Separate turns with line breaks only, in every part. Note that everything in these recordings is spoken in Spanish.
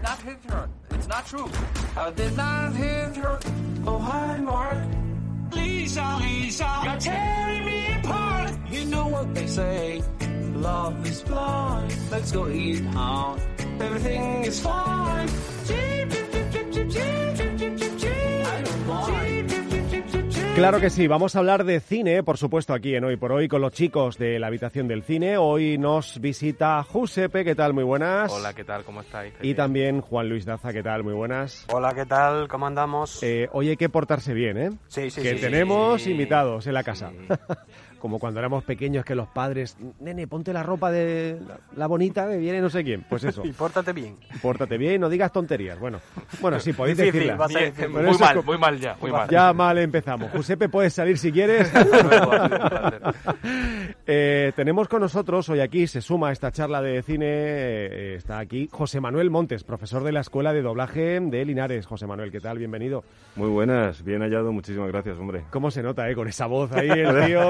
Did not hit her. It's not true. I did not hit her. Oh, hi, Mark. Lisa, Lisa, you're tearing me apart. You know what they say. Love is blind. Let's go eat out. Everything is fine.
Claro que sí, vamos a hablar de cine, por supuesto, aquí en Hoy por Hoy con los chicos de la habitación del cine. Hoy nos visita Giuseppe, ¿qué tal? Muy buenas.
Hola, ¿qué tal? ¿Cómo estáis?
Y también Juan Luis Daza, ¿qué tal? Muy buenas.
Hola, ¿qué tal? ¿Cómo andamos?
Eh, hoy hay que portarse bien, ¿eh?
sí, sí,
que
sí.
tenemos
sí.
invitados en la casa. Como cuando éramos pequeños que los padres, nene, ponte la ropa de la, la bonita que viene no sé quién. Pues eso,
Y pórtate bien.
pórtate bien, no digas tonterías. Bueno, bueno, sí, podéis
Difícil,
decirlas.
a
muy
eso
mal, muy mal ya, muy mal.
Ya mal empezamos. Giuseppe, puedes salir si quieres. Eh, tenemos con nosotros hoy aquí, se suma a esta charla de cine, eh, está aquí José Manuel Montes, profesor de la Escuela de Doblaje de Linares. José Manuel, ¿qué tal? Bienvenido.
Muy buenas, bien hallado, muchísimas gracias, hombre.
¿Cómo se nota, eh? Con esa voz ahí, el tío,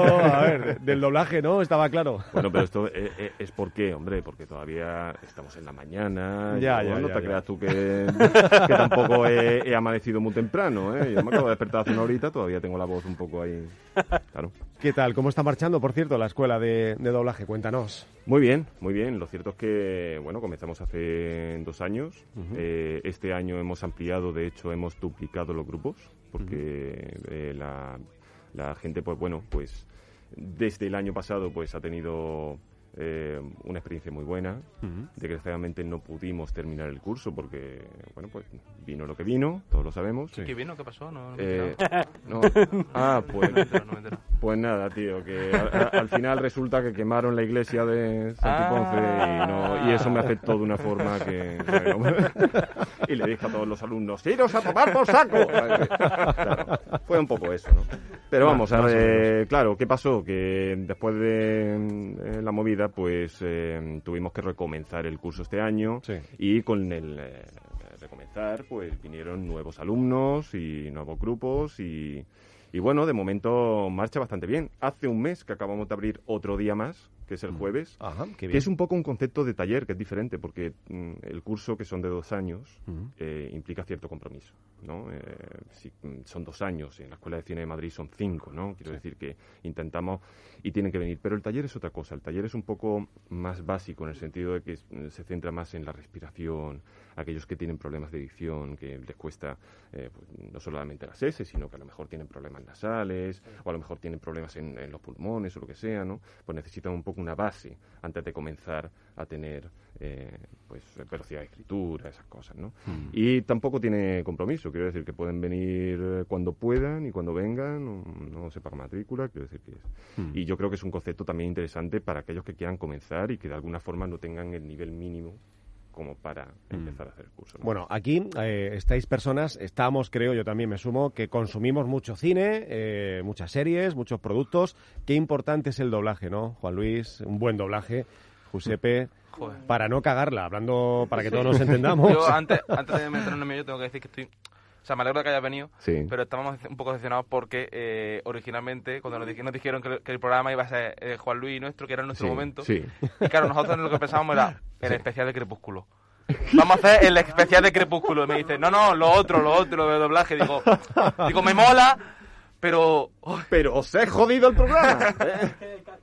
a ver, de- del doblaje, ¿no? Estaba claro.
Bueno, pero esto eh, eh, es por qué, hombre, porque todavía estamos en la mañana.
Ya, ya,
No
ya,
te
ya.
creas tú que, que tampoco he, he amanecido muy temprano, ¿eh? Yo me acabo de despertar hace una horita, todavía tengo la voz un poco ahí. Claro.
¿Qué tal? ¿Cómo está marchando, por cierto, la Escuela de, de Doblaje? Cuéntanos.
Muy bien, muy bien. Lo cierto es que, bueno, comenzamos hace dos años. Eh, este año hemos ampliado, de hecho, hemos duplicado los grupos, porque eh, la, la gente, pues bueno, pues desde el año pasado, pues ha tenido eh, una experiencia muy buena. Desgraciadamente no pudimos terminar el curso porque, bueno, pues vino lo que vino, todos lo sabemos.
¿Qué vino? ¿Qué pasó? No, no
Eh, no, ah, pues,
me me
pues nada, tío, que al, a- al final resulta que quemaron la iglesia de Santiponce y, no- y eso me afectó de una forma que... bueno, y le dije a todos los alumnos, ¡iros a tomar por saco! Claro, fue un poco eso, ¿no? Pero vamos, a
Más o
ver, claro, ¿qué pasó? Que después de eh, la movida, pues eh, tuvimos que recomenzar el curso este año
Sí.
y con el eh, recomenzar, pues vinieron nuevos alumnos y nuevos grupos y, y bueno, de momento marcha bastante bien. Hace un mes que acabamos de abrir otro día más, que es el jueves,
Ajá,
que es un poco un concepto de taller que es diferente, porque mm, el curso, que son de dos años, eh, implica cierto compromiso, ¿no? Eh, si, mm, son dos años, en la Escuela de Cine de Madrid son cinco, ¿no? Quiero decir que intentamos y tienen que venir. Pero el taller es otra cosa, el taller es un poco más básico en el sentido de que es- se centra más en la respiración, aquellos que tienen problemas de dicción, que les cuesta eh, pues, no solamente las S, sino que a lo mejor tienen problemas nasales, o a lo mejor tienen problemas en, en los pulmones o lo que sea, ¿no? Pues necesitan un poco una base antes de comenzar a tener eh, pues velocidad de escritura, esas cosas, ¿no? Y tampoco tiene compromiso, quiero decir que pueden venir eh, cuando puedan y cuando vengan, no, no se paga matrícula, quiero decir que es. Y yo creo que es un concepto también interesante para aquellos que quieran comenzar y que de alguna forma no tengan el nivel mínimo como para empezar a hacer el curso. ¿no?
Bueno, aquí eh, estáis personas, estamos, creo, yo también me sumo, que consumimos mucho cine, eh, muchas series, muchos productos. Qué importante es el doblaje, ¿no, Juan Luis? Un buen doblaje, Giuseppe,
Joder.
para no cagarla, hablando para que todos nos entendamos.
Yo, antes, antes de meternos en el medio, tengo que decir que estoy... O sea, me alegro de que hayas venido,
Sí.
pero estábamos un poco decepcionados porque eh, originalmente, cuando nos, dij- nos dijeron que, el- que el programa iba a ser eh, Juan Luis nuestro, que era nuestro
Sí,
momento,
sí.
y claro, nosotros lo que pensábamos era el especial de Crepúsculo. Vamos a hacer el especial de Crepúsculo. Y me dice, no, no, lo otro, lo otro, lo de doblaje. Digo, digo me mola, pero...
Pero os he jodido el programa.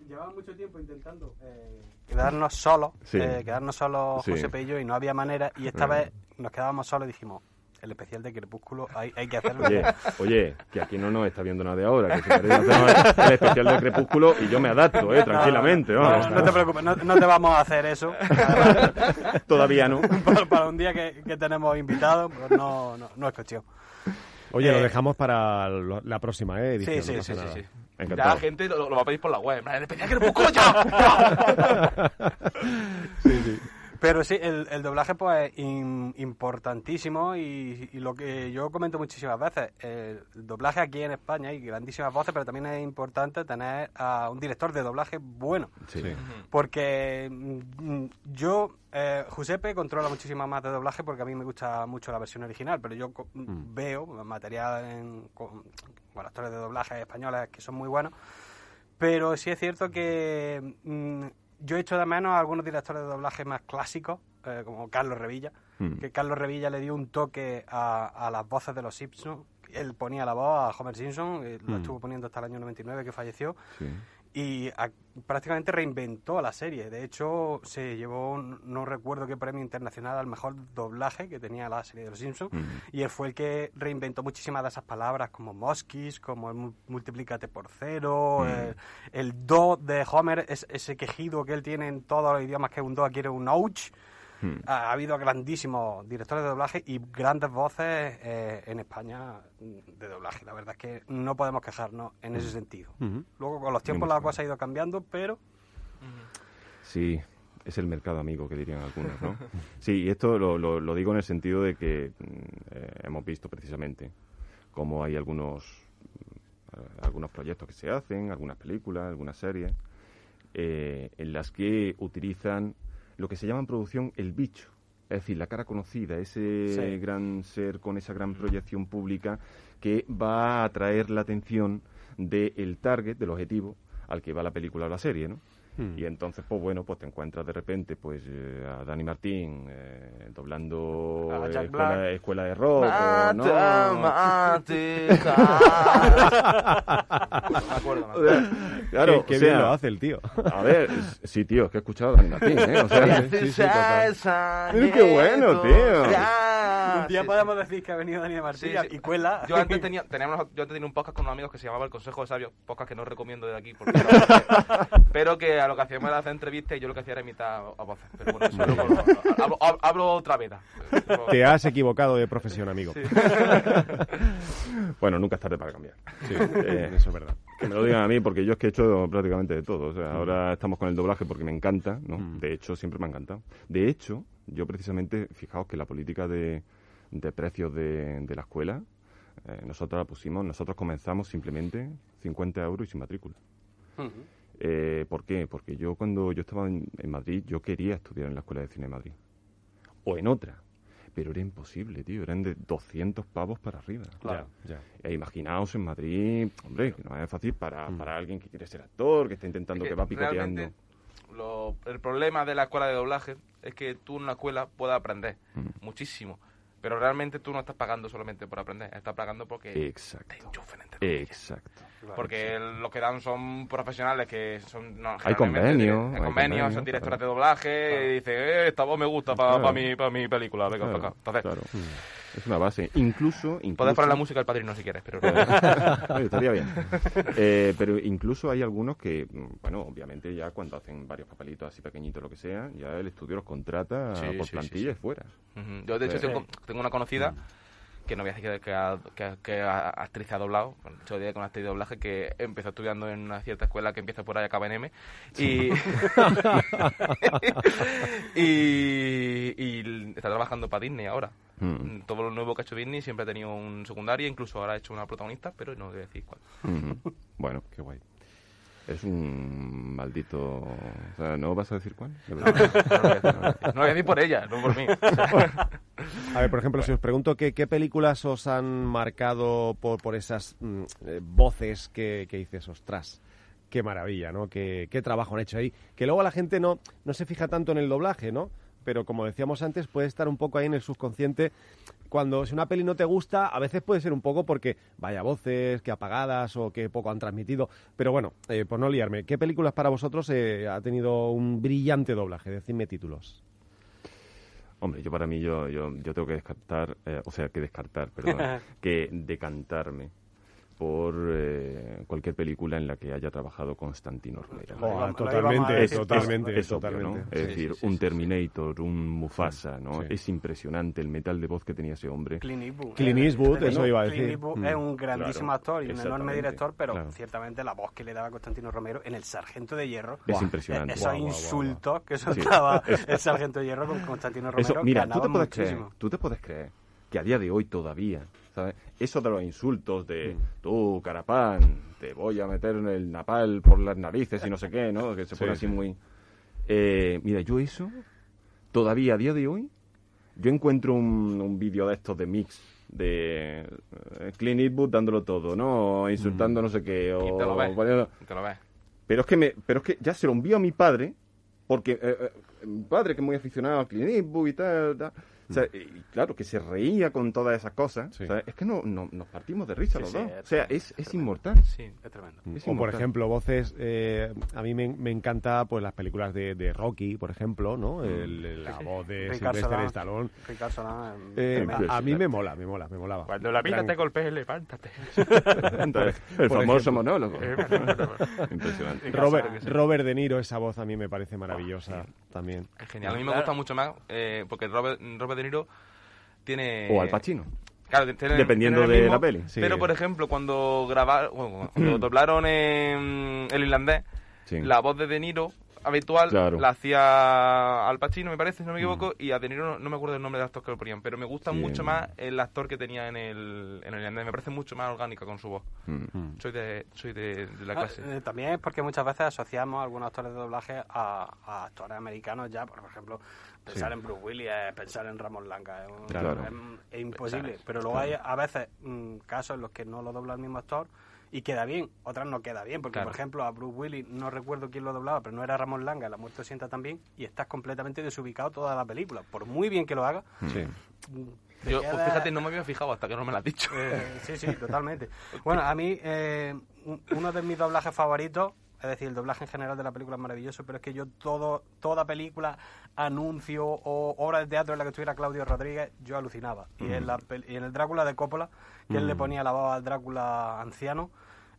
Llevaba mucho tiempo intentando eh, quedarnos solos,
Sí.
eh, quedarnos solos
Sí.
José y yo, y no había manera. Y esta
Mm.
vez nos quedábamos solos y dijimos, el especial de Crepúsculo hay, hay que hacerlo.
Oye, oye, que aquí no nos está viendo nadie ahora, que si queréis hacemos el especial de Crepúsculo y yo me adapto, eh, tranquilamente,
No,
vamos.
no te preocupes, no, no te vamos a hacer eso.
Todavía no.
para, para un día que, que tenemos invitados, pues no, no, no es cuestión.
Oye, lo
Eh,
dejamos para lo- la próxima eh, edición.
Sí,
no
sí, sí.
Sí.
Encantado.
Ya la gente lo, lo va a pedir por la web. El especial de Crepúsculo ya. ya.
Pero sí, el, el doblaje pues es in- importantísimo y, y lo que yo comento muchísimas veces, el doblaje aquí en España hay grandísimas voces, pero también es importante tener a un director de doblaje bueno.
Sí.
Porque mm, yo, eh, Giuseppe controla muchísimo más de doblaje porque a mí me gusta mucho la versión original, pero yo co- veo material en, con, con actores de doblaje españoles que son muy buenos. Pero sí es cierto que mm, yo he hecho de menos a algunos directores de doblaje más clásicos, eh, como Carlos Revilla,
Mm.
que Carlos Revilla le dio un toque a, a las voces de los Simpsons. Él ponía la voz a Homer Simpson, la
Mm.
estuvo poniendo hasta el año 99 que falleció
Sí.
Y a- prácticamente reinventó la serie. De hecho, se llevó, no recuerdo qué premio internacional al mejor doblaje que tenía la serie de Los Simpsons. Y él fue el que reinventó muchísimas de esas palabras, como mosquis, como el mu- multiplícate por cero, el, el do de Homer, es, ese quejido que él tiene en todos los idiomas, que un do quiere un ouch.
Hmm.
Ha, ha habido grandísimos directores de doblaje y grandes voces eh, en España de doblaje. La verdad es que no podemos quejarnos en ese sentido.
Ujú.
Luego con los tiempos la cosa ha ido cambiando, pero
Sí, es el mercado amigo que dirían algunos, ¿no? Sí, y esto lo, lo- lo digo en el sentido de que mm, eh, hemos visto precisamente cómo hay algunos eh, algunos proyectos que se hacen, algunas películas, algunas series, eh, en las que utilizan lo que se llama en producción el bicho. Es decir, la cara conocida, ese
Sí.
gran ser con esa gran proyección pública que va a atraer la atención del target, del objetivo al que va la película o la serie, ¿no?
Hmm.
Y entonces, pues bueno, pues te encuentras de repente pues eh, a Dani Martín eh, doblando
A Jack
escuela,
Black.
escuela de rock. o
Mata,
no.
mate, ja. No me acuerdo, me acuerdo.
Claro,
qué, qué
o
bien lo hace el tío.
A ver, sí, tío, es que he escuchado a Dani Martín, ¿eh? O sea,
Sí, sí, total.
Mira qué bueno, tío.
Ya,
un día
sí,
podemos decir que ha venido Daniel Martín
Sí, sí.
y cuela.
Yo antes tenía, teníamos, yo antes tenía un podcast con unos amigos que se llamaba El Consejo de Sabios, podcast que no recomiendo de aquí, porque pero que a lo que hacíamos era hacer entrevistas y yo lo que hacía era imitar a voces. Pero bueno, eso luego lo- hablo, hablo- hablo otra vez.
Te has equivocado de profesión, amigo.
Sí.
bueno, nunca es tarde para cambiar.
Sí,
Eh,
eso es verdad.
Que me lo digan a mí, porque yo es que he hecho prácticamente de todo. O sea, ahora estamos con el doblaje porque me encanta, ¿no?
Mm.
De hecho, siempre me ha encantado. De hecho, yo precisamente, fijaos que la política de, de precios de, de la escuela, eh, nosotros la pusimos, nosotros comenzamos simplemente 50 euros y sin matrícula. Eh, ¿Por qué? Porque yo cuando yo estaba en, en Madrid, yo quería estudiar en la Escuela de Cine de Madrid. O en otra. Pero era imposible, tío. Eran de 200 pavos para arriba.
Ya, ya.
E imaginaos en Madrid, hombre, que no es fácil para,
Mm.
para alguien que quiere ser actor, que está intentando,
Es
que,
que
va picoteando.
lo- el problema de la escuela de doblaje es que tú en una escuela puedes aprender
Mm.
muchísimo, pero realmente tú no estás pagando solamente por aprender, estás pagando porque te
Exacto.
enchufen entre comillas.
Exacto.
Porque lo que dan son profesionales que son... No,
Hay
generalmente,
convenio,
Hay
hay
convenios,
convenio,
son directoras
claro.
de doblaje y dicen, eh, esta voz me gusta para
Claro.
mi, pa mi película, venga
Claro,
para acá. Entonces,
claro. Es una base. Incluso... incluso
puedes poner la música del padrino si quieres, pero...
Estaría bien. Eh, pero incluso hay algunos que, mm, bueno, obviamente ya cuando hacen varios papelitos así pequeñitos, lo que sea, ya el estudio los contrata
Sí,
por
sí, sí,
plantilla y
sí.
fuera.
Yo, de hecho, tengo, tengo una conocida que no voy a decir que, ha- que, que ha- actriz ha doblado, bueno, hecho, día con actriz de doblaje, que empezó estudiando en una cierta escuela que empieza por ahí, acaba en M, y, y, y está trabajando para Disney ahora.
Mm.
Todo lo nuevo que ha hecho Disney siempre ha tenido un secundario, incluso ahora ha hecho una protagonista, pero no voy a decir cuál.
Bueno, qué guay. Es un maldito... O sea, ¿no vas a decir cuál? De
No, no lo voy a decir por ella, no por mí.
A ver, por ejemplo, si os pregunto que, qué películas os han marcado por, por esas mm, eh, voces que, que dices, ostras, qué maravilla, ¿no? Qué, qué trabajo han hecho ahí. Que luego la gente no, no se fija tanto en el doblaje, ¿no? Pero como decíamos antes, puede estar un poco ahí en el subconsciente. Cuando si una peli no te gusta, a veces puede ser un poco porque vaya voces, que apagadas o que poco han transmitido. Pero bueno, eh, por no liarme, ¿qué películas para vosotros eh, ha tenido un brillante doblaje? Decidme títulos.
Hombre, yo para mí, yo, yo, yo tengo que descartar, eh, o sea, que descartar, perdón, que decantarme por eh, cualquier película en la que haya trabajado Constantino Romero.
Totalmente,
decir.
totalmente,
es obvio,
totalmente.
¿no? Es
Sí,
decir,
sí, sí,
un
sí,
Terminator, un Mufasa, ¿no?
Sí.
Es impresionante el metal de voz que tenía ese hombre.
Clint Eastwood.
Clint Eastwood,
eh,
eso iba a
Clint
decir.
Eastwood
Mm.
es un grandísimo
Claro,
actor y un enorme director, pero
claro.
ciertamente la voz que le daba Constantino Romero en El Sargento de Hierro.
Es impresionante.
Esos
guau,
insultos que soltaba el Sargento de Hierro con Constantino Romero
Eso, mira, tú te puedes creer,
muchísimo.
tú te puedes creer que a día de hoy todavía, ¿sabes? Eso de los insultos de tú, carapán, te voy a meter en el napal por las narices y no sé qué, ¿no? Que se
Sí,
pone así
sí.
muy... Eh, mira, yo eso, todavía a día de hoy, yo encuentro un, un vídeo de estos de mix, de eh, Clint Eastwood dándolo todo, ¿no? Insultando no sé qué, o
Y te lo ves.
poniendo-
Te lo ves.
pero es que me, pero es que ya se lo envío a mi padre, porque eh, eh, mi padre que es muy aficionado al Clint Eastwood y tal, tal. O sea, y claro, que se reía con todas esas cosas.
Sí.
O sea, es que no, no- nos partimos de risa
Sí,
los
sí,
dos.
es
O sea, es,
es
inmortal.
Sí, es tremendo.
Es
O por ejemplo, voces, eh, a mí me, me encanta pues las películas de, de Rocky, por ejemplo, ¿no? El- el- la voz de Sylvester
Stallone. Eh,
a, a mí me mola, me mola, me molaba.
Cuando la vida te golpee, levántate.
Entonces, el
por
famoso
ejemplo.
monólogo. Impresionante.
Robert, Robert De Niro, esa voz a mí me parece maravillosa también.
Es genial. A mí me
Claro.
gusta mucho más eh, porque Robert, Robert De Niro tiene...
O Al Pacino.
Claro, tiene-
Dependiendo
tiene
de
mismo,
la peli.
Sí.
Pero, por ejemplo, cuando grabaron, bueno, cuando doblaron en el irlandés,
Sí.
la voz de De Niro habitual
Claro.
la hacía Al Pacino, me parece, si no me equivoco, y a De Niro no, no me acuerdo el nombre del actor que lo ponían, pero me gusta
Sí.
mucho más el actor que tenía en el, en el irlandés, me parece mucho más orgánica con su voz.
Mm.
Soy de, soy de, de la
Ah,
clase.
eh, también es porque muchas veces asociamos a algunos actores de doblaje a, a actores americanos ya, por ejemplo, pensar en Bruce Willis, es pensar en Ramón Langa, es, un-
Claro.
es- es imposible. Pero luego hay a veces mm, casos en los que no lo dobla el mismo actor y queda bien, otras no queda bien, porque
Claro.
por ejemplo a Bruce Willis no recuerdo quién lo doblaba, pero no era Ramón Langa, La muerte sienta también, y estás completamente desubicado toda la película. Por muy bien que lo haga,
Sí.
mm, te
Yo, pues fíjate, no me había fijado hasta que no me lo has dicho.
eh, sí, sí, totalmente. Bueno, a mí eh, un- uno de mis doblajes favoritos, es decir, el doblaje en general de la película es maravilloso, pero es que yo todo, toda película, anuncio o obra de teatro en la que estuviera Claudio Rodríguez, yo alucinaba. Y, en la pel- y en el Drácula de Coppola, que él le ponía la voz al Drácula anciano,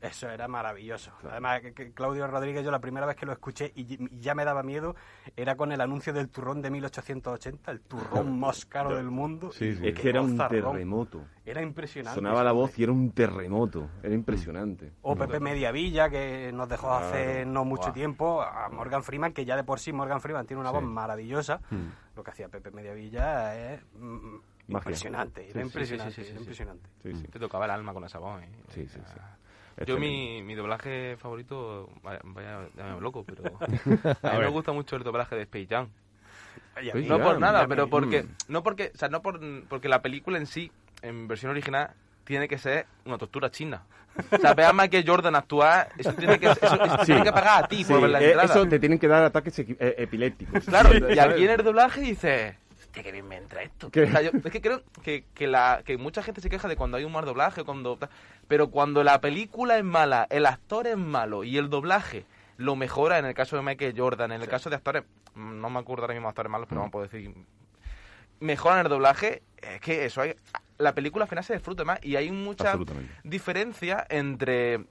eso era maravilloso. Además, que, que Claudio Rodríguez, yo la primera vez que lo escuché y, y ya me daba miedo, era con el anuncio del turrón de 1880, el turrón más caro del mundo.
Sí, sí.
Es que era un terremoto.
Era impresionante.
Sonaba la voz y era un terremoto. Era impresionante.
O Pepe Mediavilla, que nos dejó
Claro.
hace no mucho tiempo, a Morgan Freeman, que ya de por sí Morgan Freeman tiene una
Sí.
voz maravillosa.
Hmm.
Lo que hacía Pepe Mediavilla es mm, impresionante, era impresionante, impresionante.
Te tocaba el alma con esa voz. ¿eh?
Sí, sí, sí.
Yo mi, mi doblaje favorito, vaya, vaya loco, pero a
A
mí me gusta mucho el doblaje de Space Jam.
Mí-
No por nada, pero porque
Mm.
no porque, o sea, no por porque la película en sí, en versión original, tiene que ser una tortura china. O sea, ve a Michael Jordan actuar, eso tiene que, eso, eso
Sí.
tiene que pagar a ti
Sí,
por ver la
eh,
entrada.
eso te tienen que dar ataques eh, epilépticos.
Claro,
¿sabes?
y aquí en el doblaje dices, ¿qué que bien me entra esto?
¿Qué?
O sea, yo- es que creo que, que, la, que mucha gente se queja de cuando hay un mal doblaje, cuando pero cuando la película es mala, el actor es malo y el doblaje lo mejora, en el caso de Michael Jordan, en el caso de actores, mm, no me acuerdo ahora mismo de actores malos, pero vamos a poder decir, mejoran el doblaje, es que eso hay, la película al final se disfruta más y hay mucha diferencia entre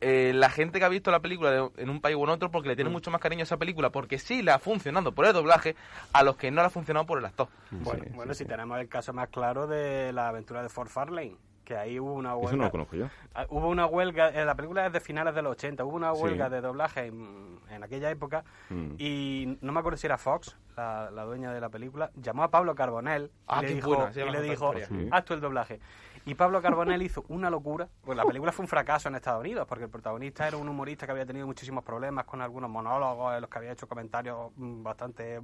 eh, la gente que ha visto la película de- en un país en otro porque le tiene mucho más cariño a esa película porque sí le ha funcionado por el doblaje a los que no le ha funcionado por el actor.
Bueno,
Sí,
bueno
sí,
si
sí.
tenemos el caso más claro de la aventura de Fort Farlane, que ahí hubo una huelga.
Eso no lo conozco yo.
Ah, Hubo una huelga, eh, la película es de finales de los 80, hubo una
Sí.
huelga de doblaje en, en aquella época
Mm.
y no me acuerdo si era Fox, la, la dueña de la película, llamó a Pablo Carbonell
Ah,
y le
qué
dijo,
buena, sí,
y
me
le dijo.
Sí.
haz tú el doblaje. Y Pablo Carbonell hizo una locura, pues la película fue un fracaso en Estados Unidos, porque el protagonista era un humorista que había tenido muchísimos problemas con algunos monólogos en los que había hecho comentarios mm, bastante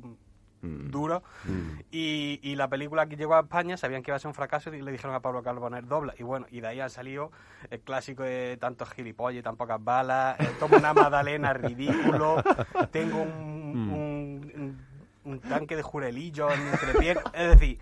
mm,
Mm.
duro. Y, y la película que llegó a España sabían que iba a ser un fracaso y le dijeron a Pablo Carbonell dobla. Y bueno, y de ahí han salido el clásico de tantos gilipollas y tan pocas balas. eh, tomo una magdalena ridículo. Tengo un, un, un- un tanque de jurelillo en mi entrepierna. Es decir,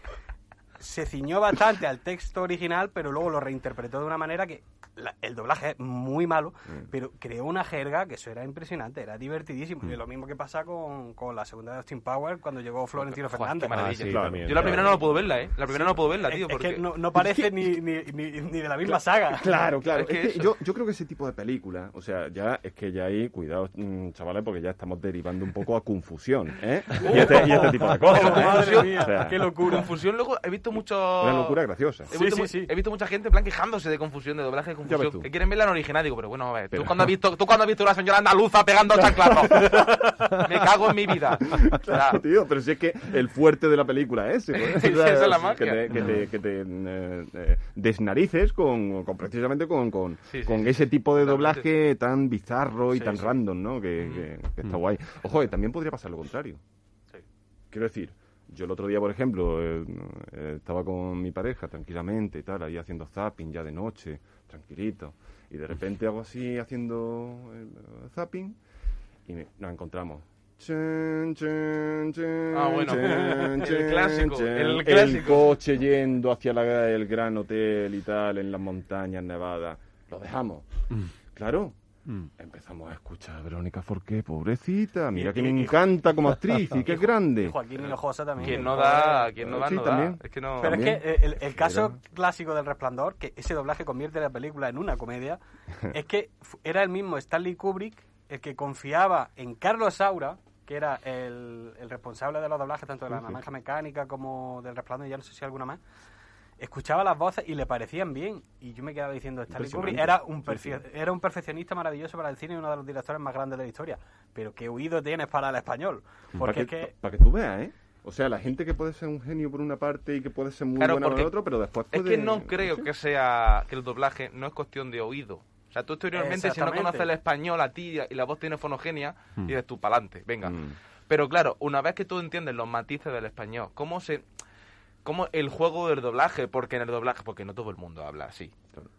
se ciñó bastante al texto original, pero luego lo reinterpretó de una manera que la- el doblaje es muy malo, pero creó una jerga que eso era impresionante, era divertidísimo. Y lo mismo que pasa con, con la segunda de Austin Power cuando llegó Florentino
Joder,
Fernández.
qué maravilla.
Ah, sí,
Claro.
también,
Yo la primera no
claro.
la puedo verla, ¿eh? La primera no puedo verla, tío.
es,
porque...
que no, no parece ni, ni, ni, ni de la misma saga.
Claro, claro.
Es que
Es que
eso.
yo, yo creo que ese tipo de películas, o sea, ya es que ya ahí, cuidado, mm, chavales, porque ya estamos derivando un poco a confusión, ¿eh? Y este, y este tipo de cosas.
Oh,
¿eh?
madre mía,
O sea,
qué locura.
Confusión, luego he visto mucho...
Una locura graciosa.
He
Sí,
visto,
sí, sí.
he visto mucha gente en plan quejándose de confusión, de doblaje de
ves
confusión.
tú.
Que quieren verla en original. Digo, pero bueno, a ver,
Pero-
¿tú, cuando has visto, tú cuando has visto una señora andaluza pegando chanclazos. Me cago en mi vida. O sea,
Claro, tío, pero si es que el fuerte de la película es ese. pues.
Sí,
O sea,
esa es la
que
magia.
te, que te, que te, eh, eh, desnarices con, con precisamente con, con,
Sí, sí,
con
sí.
ese tipo de
Totalmente.
doblaje tan bizarro y
Sí,
tan
sí.
random, ¿no? Que, que- que está guay. Ojo, que también podría pasar lo contrario.
Sí.
Quiero decir, yo el otro día, por ejemplo, eh, eh, estaba con mi pareja tranquilamente y tal, ahí haciendo zapping ya de noche, tranquilito. Y de repente hago así haciendo el zapping y me- nos encontramos. Chun, chun, chun,
Ah, bueno. El clásico, el clásico.
coche yendo hacia la- el gran hotel y tal, en las montañas nevadas. Lo dejamos. Claro. Empezamos a escuchar a Verónica Forqué, pobrecita. Mira
Y-
que me
y- y-
encanta como actriz y que es grande.
Y Joaquín Hinojosa también.
quien no da, quien no da,
Sí,
no da.
también.
Es que no...
Pero es que eh, el, el caso clásico del Resplandor, que ese doblaje convierte la película en una comedia, es que era el mismo Stanley Kubrick el que confiaba en Carlos Saura, que era el, el responsable de los doblajes tanto de la naranja mecánica como del Resplandor, y ya no sé si alguna más. Escuchaba las voces y le parecían bien. Y yo me quedaba diciendo, Stanley Kubrick era un, perfe- era un perfeccionista maravilloso para el cine y uno de los directores más grandes de la historia. Pero qué oído tienes para el español. Porque es
para, que,
que...
para que tú veas, ¿eh? O sea, la gente que puede ser un genio por una parte y que puede ser muy
Claro,
buena por
porque
el otro, pero después
Es
puede...
que no creo que sea que el doblaje no es cuestión de oído. O sea, tú exteriormente, si no conoces el español a ti y la voz tiene fonogenia, dices tú, pa'lante, venga.
Mm.
Pero claro, una vez que tú entiendes los matices del español, cómo se... Cómo el juego del doblaje, porque en el doblaje, porque no todo el mundo habla así.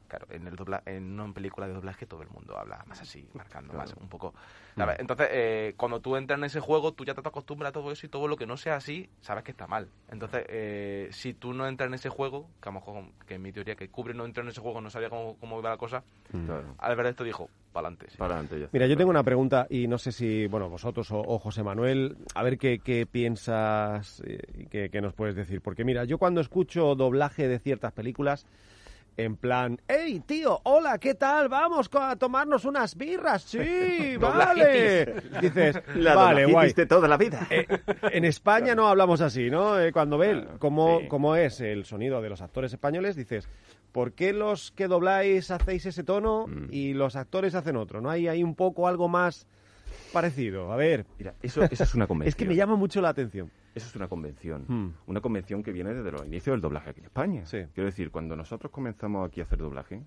Claro, en el dobla, en una película de doblaje todo el mundo habla más así, marcando más un poco. ¿sabes? Entonces, eh, cuando tú entras en ese juego, tú ya te acostumbras a todo eso y todo lo que no sea así, sabes que está mal. Entonces, eh, si tú no entras en ese juego, que a lo mejor, que en mi teoría, que Kubrick no entró en ese juego, no sabía cómo, cómo iba la cosa,
Claro.
al ver sí.
Para adelante ya está.
Mira, yo tengo una pregunta y no sé si, bueno, vosotros o, o José Manuel, a ver qué, qué piensas eh, y qué, qué nos puedes decir. Porque mira, yo cuando escucho doblaje de ciertas películas, en plan, hey tío, hola, ¿qué tal? Vamos a tomarnos unas birras, sí, vale. Dices,
La
vale, guay.
toda la vida.
Eh, en España no hablamos así, ¿no? Eh, cuando ven
Claro,
cómo,
sí.
cómo es el sonido de los actores españoles, dices, ¿por qué los que dobláis hacéis ese tono
Mm.
y los actores hacen otro? ¿No hay ahí un poco algo más parecido? A ver,
Mira, eso, eso es una convención.
es que me llama mucho la atención.
Eso es una convención.
Hmm.
Una convención que viene desde los inicios del doblaje aquí en España.
Sí.
Quiero decir, cuando nosotros comenzamos aquí a hacer doblaje,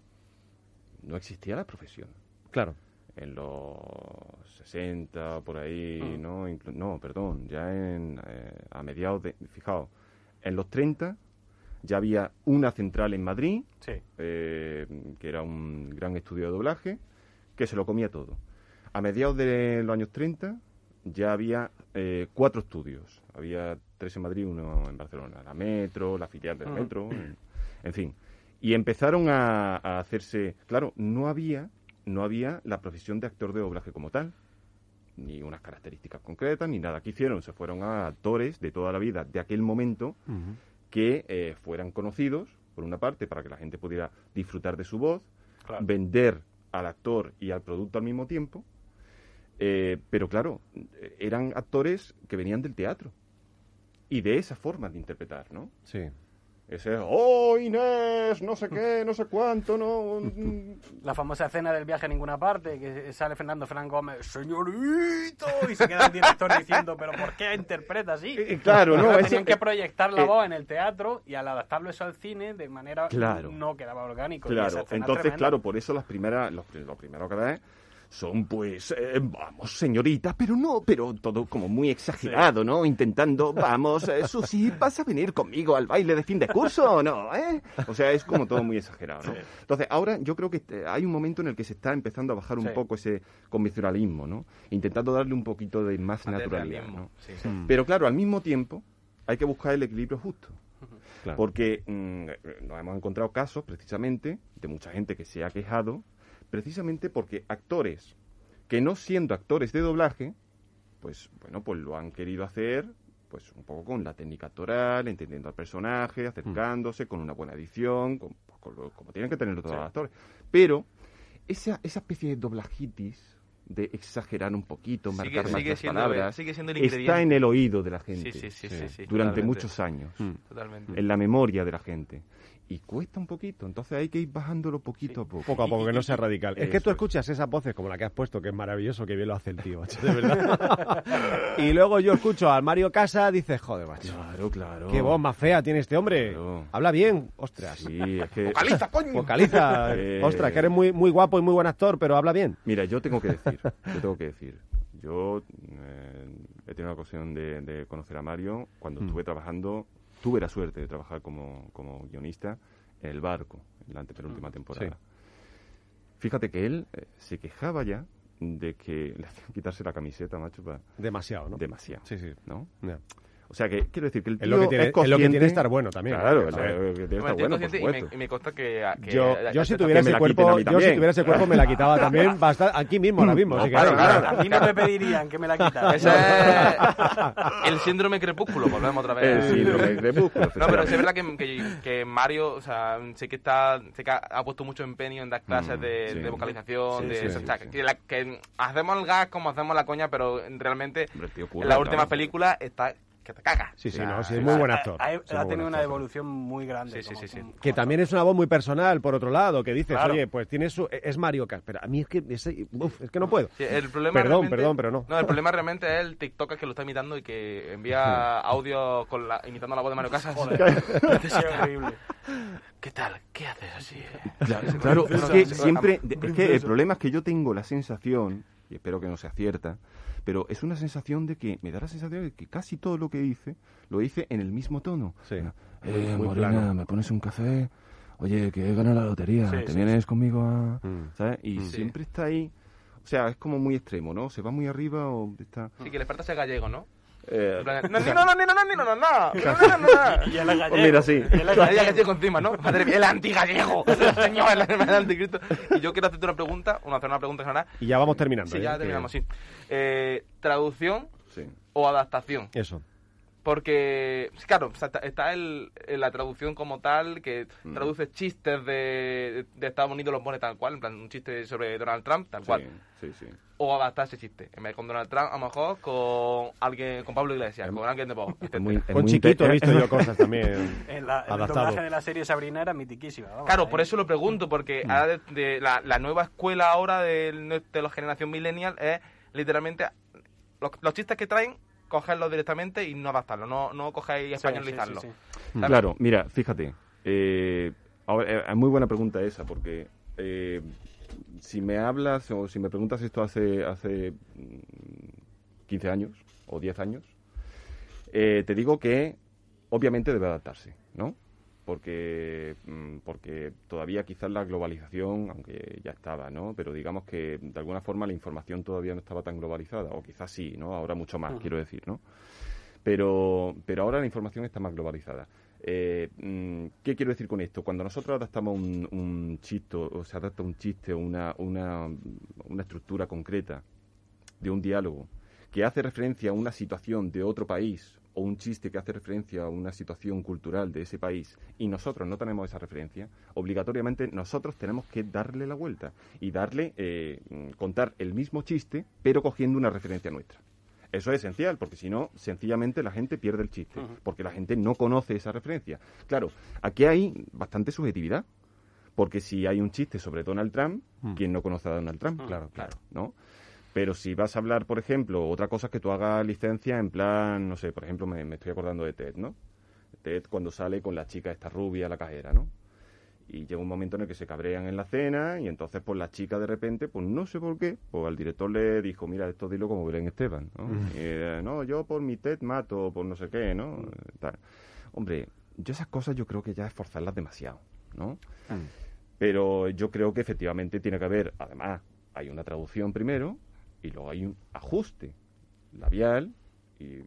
no existía la profesión.
Claro.
En los 60, por ahí, ¿no? Inclu- no, perdón, ya en, eh, a mediados de... Fijaos, en los 30 ya había una central en Madrid,
Sí.
eh, que era un gran estudio de doblaje, que se lo comía todo. A mediados de los años 30 ya había eh, cuatro estudios. Había tres en Madrid, uno en Barcelona. La Metro, la filial de la Metro, en, en fin. Y empezaron a, a hacerse... Claro, no había, no había la profesión de actor de doblaje como tal. Ni unas características concretas, ni nada. ¿Qué hicieron? Se fueron a actores de toda la vida de aquel momento que eh, fueran conocidos, por una parte, para que la gente pudiera disfrutar de su voz,
Claro.
vender al actor y al producto al mismo tiempo. Eh, pero claro, eran actores que venían del teatro y de esa forma de interpretar, ¿no?
Sí.
Ese, oh Inés, no sé qué, no sé cuánto, no.
La famosa escena del viaje a ninguna parte, que sale Fernando Gómez, señorito, y se queda el director diciendo, pero ¿por qué interpreta así?
Eh, claro, ¿no?
Tenían que proyectar la
eh,
voz en el teatro y al adaptarlo eso al cine de manera
Claro.
no quedaba orgánico. y
Claro, entonces,
tremenda.
claro, por eso las primeras, los, pri- lo primero que ves son, pues, eh, vamos, señorita, pero no, pero todo como muy exagerado, ¿no? Intentando, vamos, eh, Susi, ¿vas a venir conmigo al baile de fin de curso o no, eh? O sea, es como todo muy exagerado, ¿no? Entonces, ahora yo creo que este, hay un momento en el que se está empezando a bajar un
Sí.
poco ese convencionalismo, ¿no? Intentando darle un poquito de más
de
naturalidad, ¿no?
sí, sí.
Pero claro, al mismo tiempo hay que buscar el equilibrio justo.
Claro.
Porque mm, nos hemos encontrado casos, precisamente, de mucha gente que se ha quejado, precisamente porque actores que no siendo actores de doblaje, pues bueno, pues lo han querido hacer pues un poco con la técnica actoral, entendiendo al personaje, acercándose, con una buena edición, con- pues, con lo- como tienen que tenerlo todos los actores. Pero esa, esa especie de doblajitis, de exagerar un poquito,
Sigue-
marcar más
sigue
las
siendo-
palabras,
sigue siendo el
está en el oído de la gente
Sí, sí, sí, sí, sí,
durante
totalmente.
muchos años,
Totalmente.
en la memoria de la gente. Y cuesta un poquito, entonces hay que ir bajándolo poquito a poco.
Poco a poco, que no sea radical. Es que tú
es.
escuchas esas voces como la que has puesto, que es maravilloso, que bien lo hace el tío, macho, de verdad. y luego yo escucho al Mario Casa, dices, joder, macho,
Claro, claro.
qué voz más fea tiene este hombre.
Claro.
Habla bien, ostras.
Sí, es que...
¡Vocaliza, coño!
Vocaliza,
Eh.
ostras, que eres muy, muy guapo y muy buen actor, pero habla bien.
Mira, yo tengo que decir, yo tengo que decir, yo eh, he tenido la ocasión de, de conocer a Mario cuando
Mm.
estuve trabajando, tuve la suerte de trabajar como, como guionista en El Barco, en la antepenúltima temporada.
Mm. Sí.
Fíjate que él eh, se quejaba ya de que le hacían quitarse la camiseta, macho, para
Demasiado, ¿no?
demasiado,
Sí, sí.
¿no? O sea, que quiero decir que el
Es
tío
lo que tiene- es lo que
consciente-
tiene estar bueno también.
Claro,
ver.
es lo que tiene estar bueno, por
consciente y me,
supuesto.
y me consta que... que
Yo, yo si tuviera ese cuerpo, yo si tuviera ese cuerpo me la quitaba también bastante, aquí mismo, ahora mismo.
No,
si
claro,
queréis.
claro.
A mí no me pedirían que me la quitara.
Ese es el síndrome crepúsculo, volvemos otra vez.
El síndrome crepúsculo,
No, pero sí es verdad que, que, que Mario, o sea, sé que está, sé que ha, puesto mucho empeño en dar clases
Mm,
de,
sí.
de vocalización,
Sí,
de
sí,
o sea, que, la- que hacemos el gas como hacemos la coña, pero realmente en la
claro.
última película está que te caga.
Sí, sí,
O sea,
no, sí, es muy buen actor.
Ha, ha-
Sí,
ha tenido una
actor.
evolución muy grande.
Sí, sí,
como-
sí, sí.
como-
Que también es una voz muy personal, por otro lado, que dices,
Claro.
oye, pues tiene su... Es Mario Cas, pero a mí es que, ese- uf, es que no puedo.
Sí, el problema
Perdón,
realmente-
perdón, pero no.
No, el problema realmente es el TikTok que lo está imitando y que envía audio con la, imitando la voz de Mario Casas.
Sí, horrible.
¿Qué tal? ¿Qué haces así?
Claro, claro, es que siempre, es que el problema es que yo tengo la sensación, y espero que no sea cierta, pero es una sensación de que, me da la sensación de que casi todo lo que hice, lo hice en el mismo tono.
Sí.
Eh,
Muy
Morena,
plano.
¿me pones un café? Oye, que he ganado la lotería,
Sí,
¿te
sí,
vienes conmigo a...?
Mm.
¿Sabes? Y
Mm.
siempre está ahí, o sea, es como muy extremo, ¿no? Se va muy arriba o está...
Sí, que le falta ser gallego, ¿no?
Eh,
no, ni no, no, ni no, no, ni no, no, no, no,
Y el gallego.
Pues mira, sí.
Y
el
gallego
encima, ¿no? Madre mía, el antigallego. Señor, el, anticristo. Y yo quiero hacerte una pregunta, una, hacer una pregunta en general.
Y ya vamos terminando.
Sí, ya
¿eh?
terminamos, sí. Eh, ¿Traducción o adaptación?
Eso.
Porque, claro, o sea, está- el, en la traducción como tal, que
Mm.
traduce chistes de, de Estados Unidos, los pone tal cual, en plan, un chiste sobre Donald Trump, tal cual.
Sí, sí.
O adaptar ese chiste. En vez de con Donald Trump, a lo mejor con alguien, con Pablo Iglesias, con alguien de
es
Con Chiquito he visto yo cosas también.
En la, el doblaje de la serie Sabrina era mitiquísima. vamos,
Claro,
ahí.
por eso lo pregunto,
Mm.
porque ahora de, de la, la nueva escuela ahora de, de la generación millennial es literalmente los, los chistes que traen, cogerlos directamente y no adaptarlos, no, no coger y
Sí,
españolizarlos.
sí, sí, sí.
¿Sabes?
Claro, mira, fíjate. eh, ahora, eh, es muy buena pregunta esa, porque eh, si me hablas o si me preguntas esto hace, hace mm, 15 años o 10 años, eh, te digo que obviamente debe adaptarse, ¿no? Porque, mm, porque todavía quizás la globalización, aunque ya estaba, ¿no? Pero digamos que de alguna forma la información todavía no estaba tan globalizada, o quizás sí, ¿no? Ahora mucho más, quiero decir, ¿no? pero, pero ahora la información está más globalizada. Eh, mm, ¿Qué quiero decir con esto? Cuando nosotros adaptamos un, un chiste, o se adapta un chiste o una, una, una estructura concreta de un diálogo que hace referencia a una situación de otro país o un chiste que hace referencia a una situación cultural de ese país y nosotros no tenemos esa referencia, obligatoriamente nosotros tenemos que darle la vuelta y darle, eh, contar el mismo chiste pero cogiendo una referencia nuestra. Eso es esencial, porque si no, sencillamente la gente pierde el chiste, porque la gente no conoce esa referencia. Claro, aquí hay bastante subjetividad, porque si hay un chiste sobre Donald Trump, ¿quién no conoce a Donald Trump?
Claro, claro.
¿no? Pero si vas a hablar, por ejemplo, otra cosa es que tú hagas licencia en plan, no sé, por ejemplo, me, me estoy acordando de Ted, ¿no? Ted cuando sale con la chica esta rubia, la cajera, ¿no? Y llega un momento en el que se cabrean en la cena y entonces pues la chica de repente, pues no sé por qué, pues al director le dijo, mira, esto dilo como Belén Esteban, ¿no? Y, eh, no, yo por mi Ted mato, por no sé qué, ¿no? Tal. Hombre, yo esas cosas yo creo que ya es forzarlas demasiado, ¿no? Pero yo creo que efectivamente tiene que haber, además, hay una traducción primero y luego hay un ajuste labial y,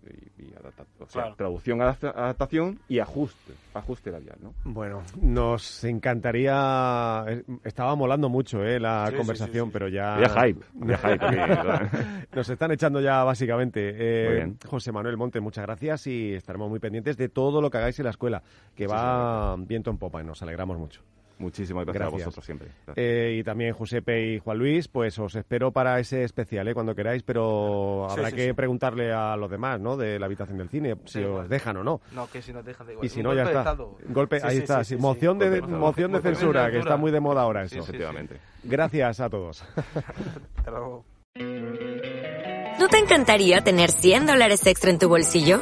o sea, traducción, adaptación y ajuste, ajuste labial, ¿no?
Bueno, nos encantaría, eh, estaba molando mucho eh, la conversación, pero ya...
Ya hype, ya hype.
nos están echando ya básicamente. Eh, José Manuel Monte, muchas gracias y estaremos muy pendientes de todo lo que hagáis en la escuela, que va viento en popa y nos alegramos mucho.
Muchísimas gracias, a vosotros siempre.
Eh, y también Josepe y Juan Luis, pues os espero para ese especial, ¿eh? cuando queráis, pero habrá que preguntarle a los demás, ¿no? De la habitación del cine, si os dejan o no.
No, que si nos dejan de igual.
Y si no, ya está. Golpe, ahí está, moción de, moción de censura, que está muy de moda ahora eso.
Efectivamente.
Gracias a todos.
Hasta luego.
¿No te encantaría tener 100 dólares extra en tu bolsillo?